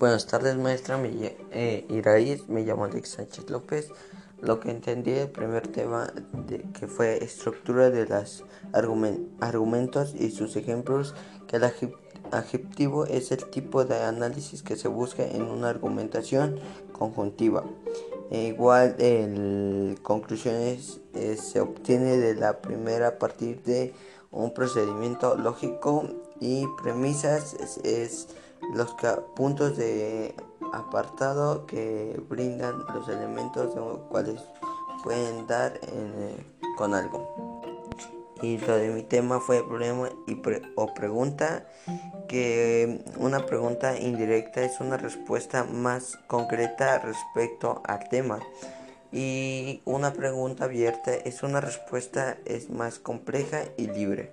Buenas tardes, maestra. Me, eh, me llamo Alex Sánchez López. Lo que entendí el primer tema que fue estructura de los argumentos y sus ejemplos, que el adjetivo es el tipo de análisis que se busca en una argumentación conjuntiva. E igual, el conclusiones eh, se obtiene de la primera a partir de un procedimiento lógico y premisas es los puntos de apartado que brindan los elementos de los cuales pueden dar eh, con algo. Y lo de mi tema fue problema y o pregunta, que una pregunta indirecta es una respuesta más concreta respecto al tema. Y una pregunta abierta es una respuesta es más compleja y libre.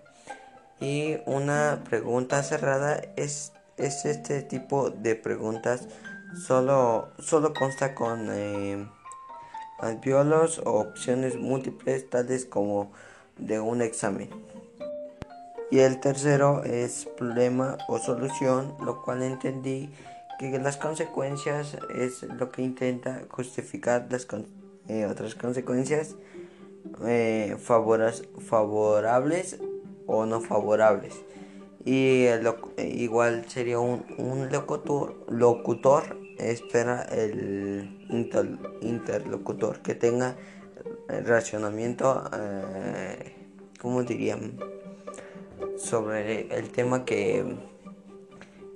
Y una pregunta cerrada es es este tipo de preguntas solo, solo consta con eh, o opciones múltiples tales como de un examen. Y el tercero es problema o solución, lo cual entendí que las consecuencias es lo que intenta justificar las eh, otras consecuencias eh, favorables o no favorables y igual sería un, locutor, locutor espera el interlocutor que tenga racionamiento eh, como dirían sobre el tema que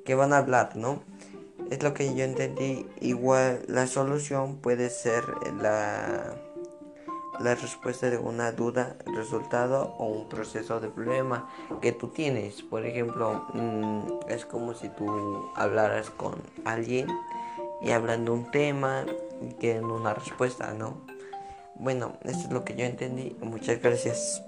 que van a hablar no es lo que yo entendí igual la solución puede ser la la respuesta de una duda, resultado o un proceso de problema que tú tienes. Por ejemplo, mm, es como si tú hablaras con alguien y hablando un tema y quieren una respuesta, ¿no? Bueno, esto es lo que yo entendí. Muchas gracias.